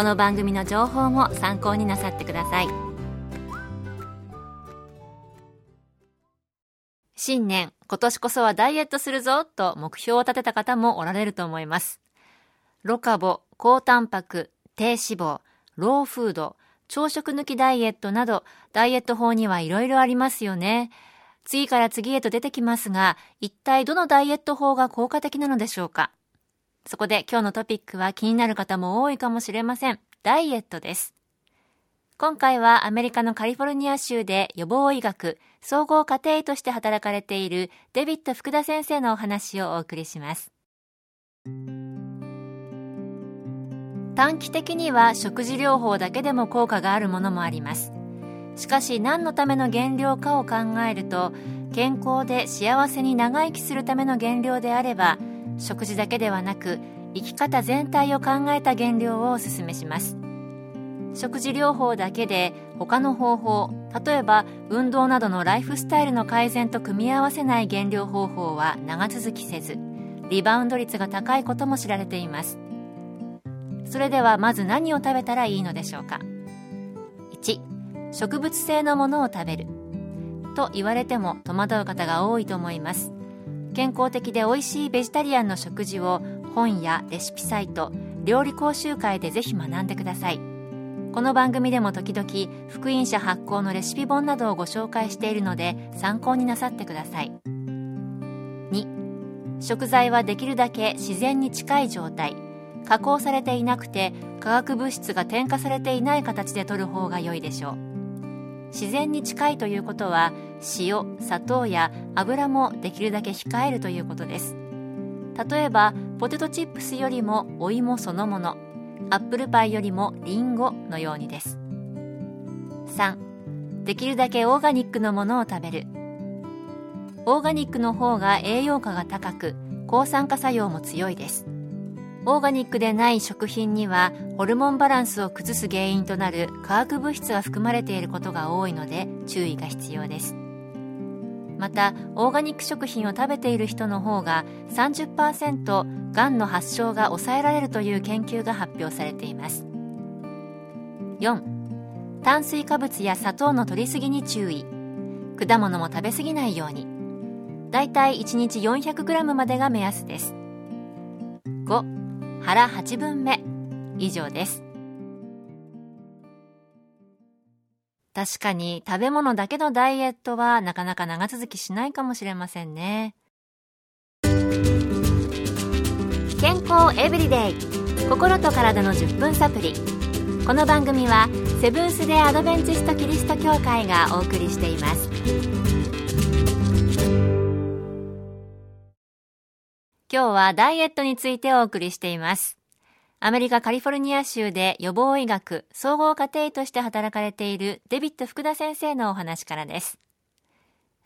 この番組の情報も参考になさってください。新年今年こそはダイエットするぞと目標を立てた方もおられると思います。ロカボ高タンパク低脂肪ローフード朝食抜きダイエットなどダイエット法にはいろいろありますよね。次から次へと出てきますが、一体どのダイエット法が効果的なのでしょうか？そこで今日のトピックは気になる方も多いかもしれません。ダイエットです。今回はアメリカのカリフォルニア州で予防医学、総合家庭医として働かれているデビッド福田先生のお話をお送りします。短期的には食事療法だけでも効果があるものもあります。しかし何のための原料かを考えると健康で幸せに長生きするための原料であれば食事だけではなく生き方全体を考えた原料をおすすめします。食事療法だけで他の方法例えば運動などのライフスタイルの改善と組み合わせない減量方法は長続きせずリバウンド率が高いことも知られています。それではまず何を食べたらいいのでしょうか？1植物性のものを食べる。と言われても戸惑う方が多いと思います。健康的で美味しいベジタリアンの食事を本やレシピサイト料理講習会でぜひ学んでください。この番組でも時々福音社発行のレシピ本などをご紹介しているので参考になさってください。2食材はできるだけ自然に近い状態。加工されていなくて化学物質が添加されていない形で取る方が良いでしょう。自然に近いということは塩砂糖や油もできるだけ控えるということです。例えばポテトチップスよりもお芋そのものアップルパイよりもリンゴのようにです。3できるだけオーガニックのものを食べる。オーガニックの方が栄養価が高く抗酸化作用も強いです。オーガニックでない食品にはホルモンバランスを崩す原因となる化学物質が含まれていることが多いので注意が必要です。またオーガニック食品を食べている人の方が30%がんの発症が抑えられるという研究が発表されています。4炭水化物や砂糖の摂りすぎに注意。果物も食べ過ぎないように。だいたい1日 400g までが目安です。腹8分目。以上です。確かに食べ物だけのダイエットはなかなか長続きしないかもしれませんね。健康エブリデイ。心と体の10分サプリ。この番組はセブンス・デ・アドベンチスト・キリスト教会がお送りしています。今日はダイエットについてお送りしています。アメリカカリフォルニア州で予防医学、総合家庭医として働かれているデビッド福田先生のお話からです。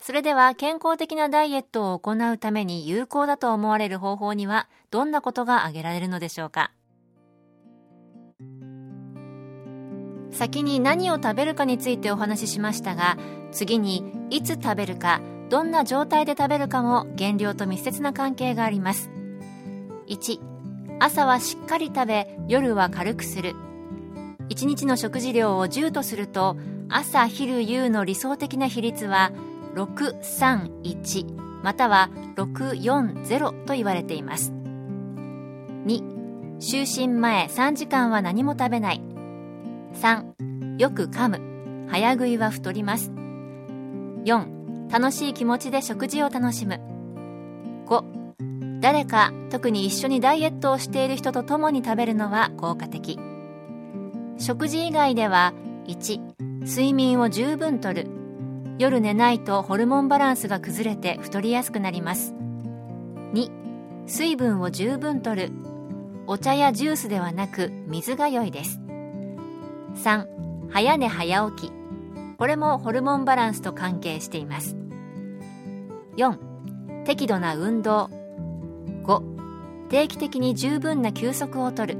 それでは健康的なダイエットを行うために有効だと思われる方法にはどんなことが挙げられるのでしょうか？先に何を食べるかについてお話ししましたが次にいつ食べるかどんな状態で食べるかも減量と密接な関係があります。1朝はしっかり食べ夜は軽くする。1日の食事量を10とすると朝昼夕の理想的な比率は631または640と言われています。2就寝前3時間は何も食べない。3よく噛む。早食いは太ります。4楽しい気持ちで食事を楽しむ。5誰か特に一緒にダイエットをしている人と共に食べるのは効果的。食事以外では1睡眠を十分とる。夜寝ないとホルモンバランスが崩れて太りやすくなります。2水分を十分とる。お茶やジュースではなく水が良いです。3早寝早起き。これもホルモンバランスと関係しています。4適度な運動。5定期的に十分な休息をとる。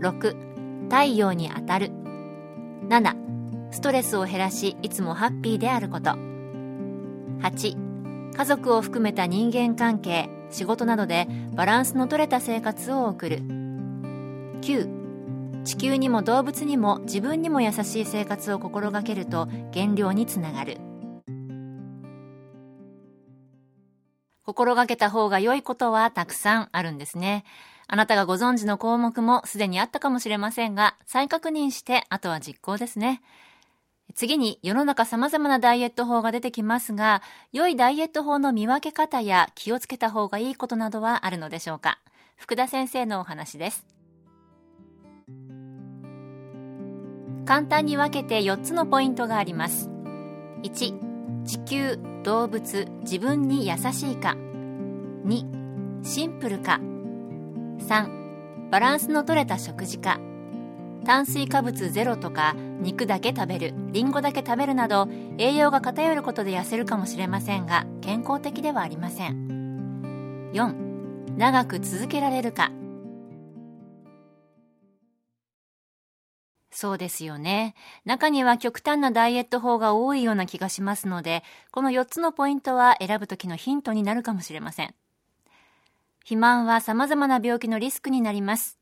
6太陽に当たる。7ストレスを減らしいつもハッピーであること。8家族を含めた人間関係仕事などでバランスの取れた生活を送る。9地球にも動物にも自分にも優しい生活を心がけると減量につながる。心がけた方が良いことはたくさんあるんですねあなたがご存知の項目もすでにあったかもしれませんが再確認してあとは実行ですね次に世の中様々なダイエット法が出てきますが、良いダイエット法の見分け方や気をつけた方がいいことなどはあるのでしょうか福田先生のお話です。簡単に分けて4つのポイントがあります。1、地球、動物、自分に優しいか。2、シンプルか。3、バランスの取れた食事か。炭水化物ゼロとか肉だけ食べるリンゴだけ食べるなど栄養が偏ることで痩せるかもしれませんが健康的ではありません4長く続けられるかそうですよね。中には極端なダイエット法が多いような気がしますので、この4つのポイントは選ぶ時のヒントになるかもしれません。肥満は様々な病気のリスクになります。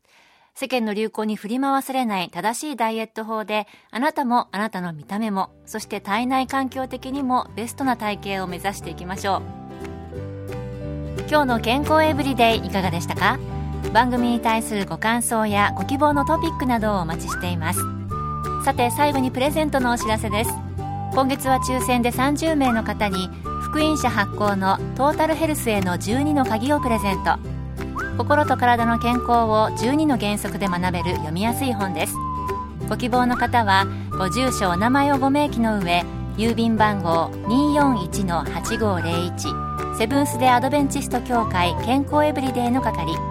世間の流行に振り回されない正しいダイエット法であなたもあなたの見た目もそして体内環境的にもベストな体型を目指していきましょう今日の健康エブリデイいかがでしたか？番組に対するご感想やご希望のトピックなどをお待ちしています。さて最後にプレゼントのお知らせです。今月は抽選で30名の方に福音社発行のトータルヘルスへの12の鍵をプレゼント。心と体の健康を12の原則で学べる読みやすい本です。ご希望の方はご住所お名前をご明記の上郵便番号241-8501セブンス・デ・アドベンチスト協会健康エブリデイの係。